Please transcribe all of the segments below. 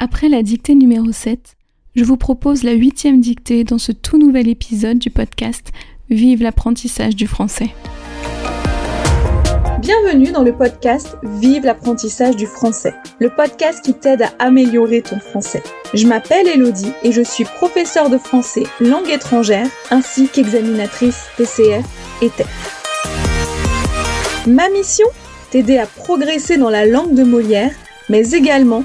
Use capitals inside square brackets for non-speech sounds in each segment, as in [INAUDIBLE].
Après la dictée numéro 7, je vous propose la huitième dictée dans ce tout nouvel épisode du podcast Vive l'apprentissage du français. Bienvenue dans le podcast Vive l'apprentissage du français, le podcast qui t'aide à améliorer ton français. Je m'appelle Elodie et je suis professeure de français langue étrangère ainsi qu'examinatrice TCF et TEF. Ma mission T'aider à progresser dans la langue de Molière, mais également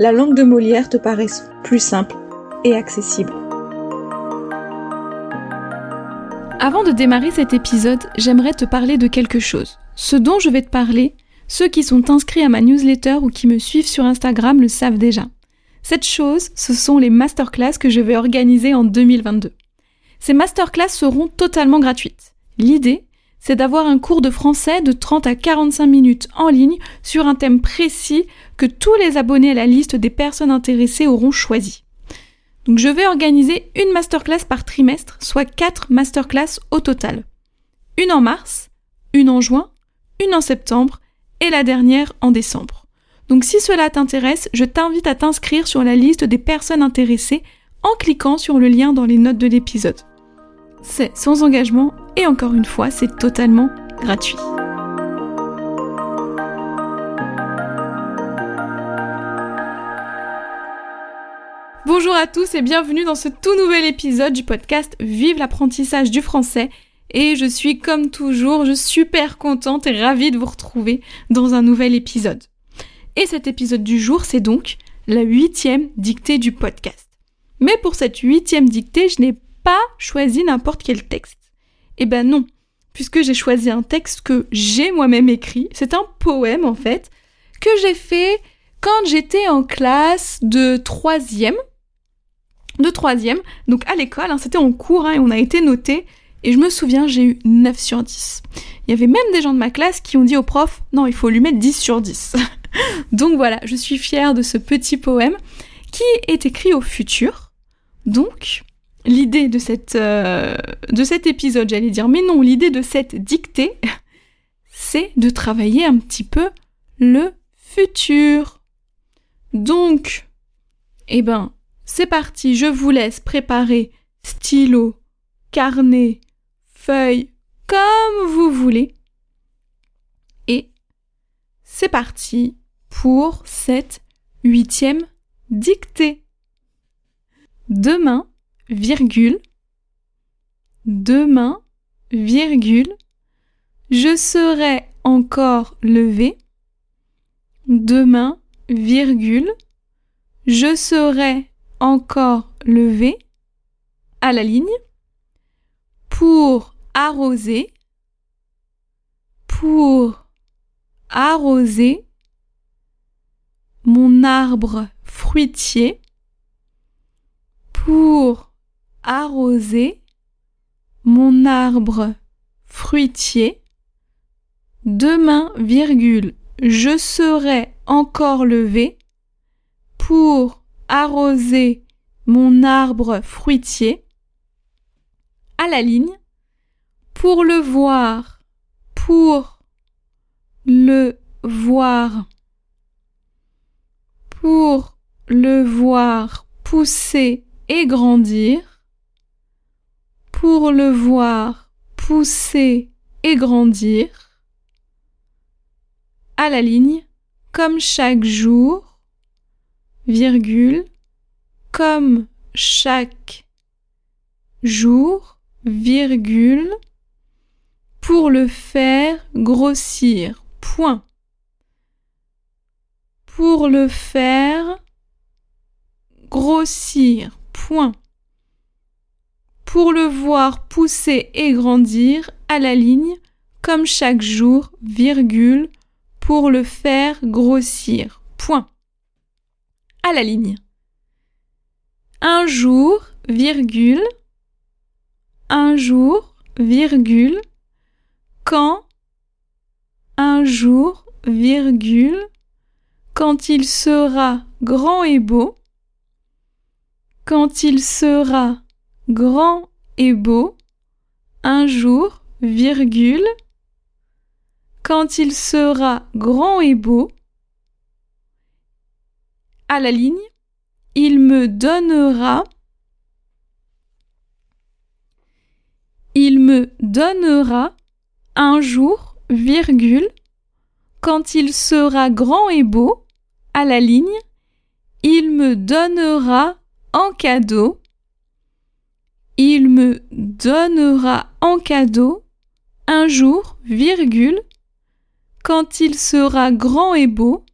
la langue de Molière te paraisse plus simple et accessible. Avant de démarrer cet épisode, j'aimerais te parler de quelque chose. Ce dont je vais te parler, ceux qui sont inscrits à ma newsletter ou qui me suivent sur Instagram le savent déjà. Cette chose, ce sont les masterclass que je vais organiser en 2022. Ces masterclass seront totalement gratuites. L'idée, c'est d'avoir un cours de français de 30 à 45 minutes en ligne sur un thème précis que tous les abonnés à la liste des personnes intéressées auront choisi. Donc je vais organiser une masterclass par trimestre, soit 4 masterclass au total. Une en mars, une en juin, une en septembre et la dernière en décembre. Donc si cela t'intéresse, je t'invite à t'inscrire sur la liste des personnes intéressées en cliquant sur le lien dans les notes de l'épisode. C'est sans engagement et encore une fois, c'est totalement gratuit. Bonjour à tous et bienvenue dans ce tout nouvel épisode du podcast Vive l'apprentissage du français. Et je suis comme toujours, je suis super contente et ravie de vous retrouver dans un nouvel épisode. Et cet épisode du jour, c'est donc la huitième dictée du podcast. Mais pour cette huitième dictée, je n'ai pas choisi n'importe quel texte. Eh ben non, puisque j'ai choisi un texte que j'ai moi-même écrit. C'est un poème en fait que j'ai fait quand j'étais en classe de troisième. De troisième, donc à l'école, hein, c'était en cours hein, et on a été noté. Et je me souviens, j'ai eu 9 sur 10. Il y avait même des gens de ma classe qui ont dit au prof, non, il faut lui mettre 10 sur 10. [LAUGHS] donc voilà, je suis fière de ce petit poème qui est écrit au futur. Donc, l'idée de, cette, euh, de cet épisode, j'allais dire, mais non, l'idée de cette dictée, [LAUGHS] c'est de travailler un petit peu le futur. Donc, eh ben, c'est parti, je vous laisse préparer stylo, carnet, feuille, comme vous voulez. Et c'est parti pour cette huitième dictée. Demain, demain, virgule, je serai encore levé, demain, virgule, je serai encore levé, à la ligne, pour arroser, pour arroser mon arbre fruitier, pour arroser mon arbre fruitier. Demain, virgule, je serai encore levé pour arroser mon arbre fruitier. À la ligne, pour le voir, pour le voir, pour le voir pousser et grandir pour le voir pousser et grandir, à la ligne, comme chaque jour, virgule, comme chaque jour, virgule, pour le faire grossir, point. Pour le faire grossir, point pour le voir pousser et grandir à la ligne, comme chaque jour, virgule, pour le faire grossir. Point. À la ligne. un jour, virgule, un jour, virgule, quand, un jour, virgule, quand il sera grand et beau, quand il sera grand et beau, un jour, virgule, quand il sera grand et beau, à la ligne, il me donnera, il me donnera un jour, virgule, quand il sera grand et beau, à la ligne, il me donnera en cadeau, il me donnera en cadeau un jour, virgule, quand il sera grand et beau,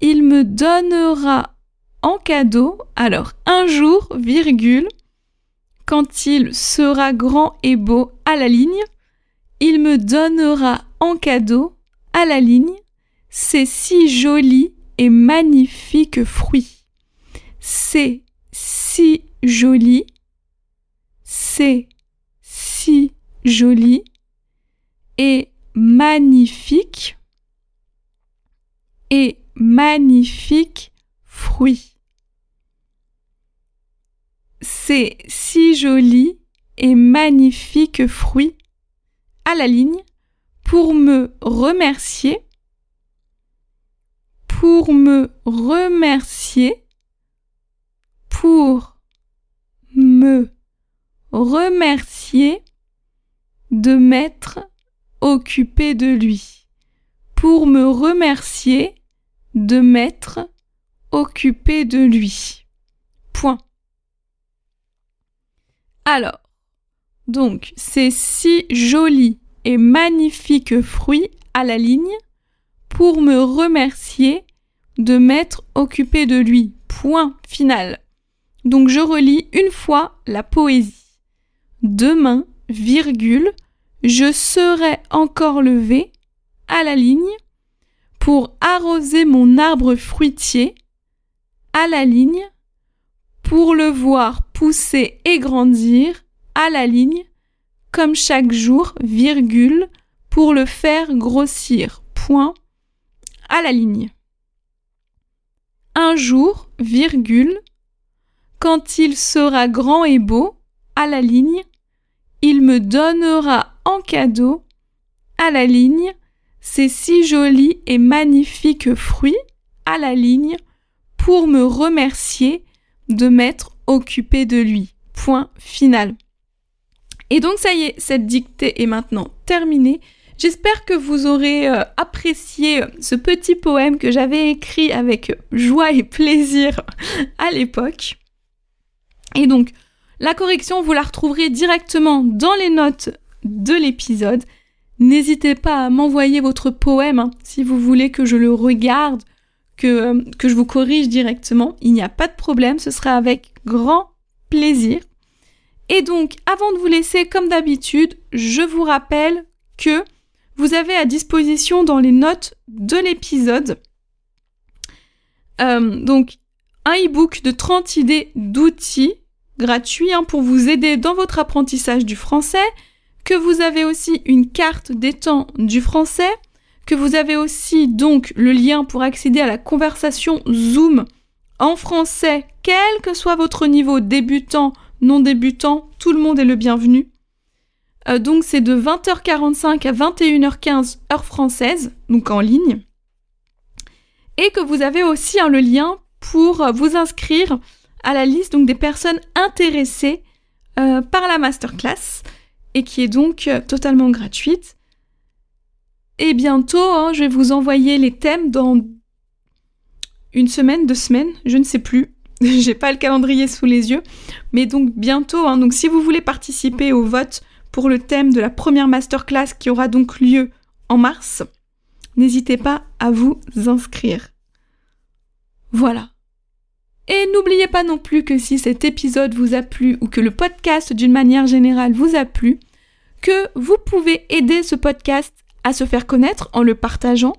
il me donnera en cadeau, alors un jour, virgule, quand il sera grand et beau à la ligne, il me donnera en cadeau, à la ligne, ces si jolis et magnifiques fruits. C'est si joli, c'est si joli et magnifique et magnifique fruit. C'est si joli et magnifique fruit à la ligne pour me remercier, pour me remercier, pour me remercier de m'être occupé de lui, pour me remercier de m'être occupé de lui. Point. Alors, donc, c'est si joli et magnifique fruit à la ligne pour me remercier de m'être occupé de lui. Point final. Donc je relis une fois la poésie. Demain, virgule, je serai encore levé à la ligne pour arroser mon arbre fruitier à la ligne pour le voir pousser et grandir à la ligne comme chaque jour, virgule, pour le faire grossir, point, à la ligne. Un jour, virgule, quand il sera grand et beau, à la ligne, il me donnera en cadeau, à la ligne, ces si jolis et magnifiques fruits, à la ligne, pour me remercier de m'être occupé de lui. Point final. Et donc ça y est, cette dictée est maintenant terminée. J'espère que vous aurez euh, apprécié ce petit poème que j'avais écrit avec joie et plaisir [LAUGHS] à l'époque. Et donc, la correction, vous la retrouverez directement dans les notes de l'épisode. N'hésitez pas à m'envoyer votre poème hein, si vous voulez que je le regarde, que, euh, que je vous corrige directement. Il n'y a pas de problème, ce sera avec grand plaisir. Et donc, avant de vous laisser, comme d'habitude, je vous rappelle que vous avez à disposition dans les notes de l'épisode euh, donc un e-book de 30 idées d'outils gratuits hein, pour vous aider dans votre apprentissage du français, que vous avez aussi une carte des temps du français, que vous avez aussi donc le lien pour accéder à la conversation Zoom en français, quel que soit votre niveau débutant, non débutant, tout le monde est le bienvenu. Euh, donc c'est de 20h45 à 21h15 heure française, donc en ligne. Et que vous avez aussi hein, le lien pour vous inscrire à la liste donc, des personnes intéressées euh, par la masterclass et qui est donc euh, totalement gratuite. Et bientôt, hein, je vais vous envoyer les thèmes dans une semaine, deux semaines, je ne sais plus. [LAUGHS] J'ai pas le calendrier sous les yeux, mais donc bientôt. Hein, donc si vous voulez participer au vote pour le thème de la première masterclass qui aura donc lieu en mars, n'hésitez pas à vous inscrire. Voilà. Et n'oubliez pas non plus que si cet épisode vous a plu ou que le podcast d'une manière générale vous a plu, que vous pouvez aider ce podcast à se faire connaître en le partageant,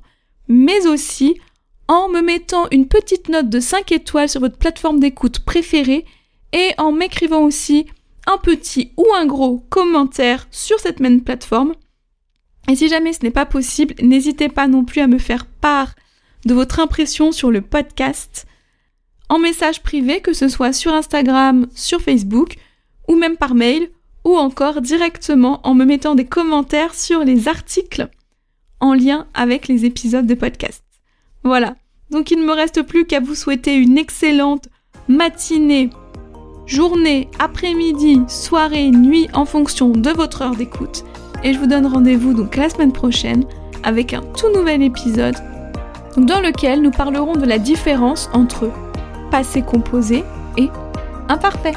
mais aussi en me mettant une petite note de 5 étoiles sur votre plateforme d'écoute préférée et en m'écrivant aussi un petit ou un gros commentaire sur cette même plateforme. Et si jamais ce n'est pas possible, n'hésitez pas non plus à me faire part de votre impression sur le podcast en message privé, que ce soit sur Instagram, sur Facebook, ou même par mail, ou encore directement en me mettant des commentaires sur les articles en lien avec les épisodes de podcast. Voilà. Donc il ne me reste plus qu'à vous souhaiter une excellente matinée, journée, après-midi, soirée, nuit en fonction de votre heure d'écoute. Et je vous donne rendez-vous donc la semaine prochaine avec un tout nouvel épisode dans lequel nous parlerons de la différence entre passé composé et imparfait.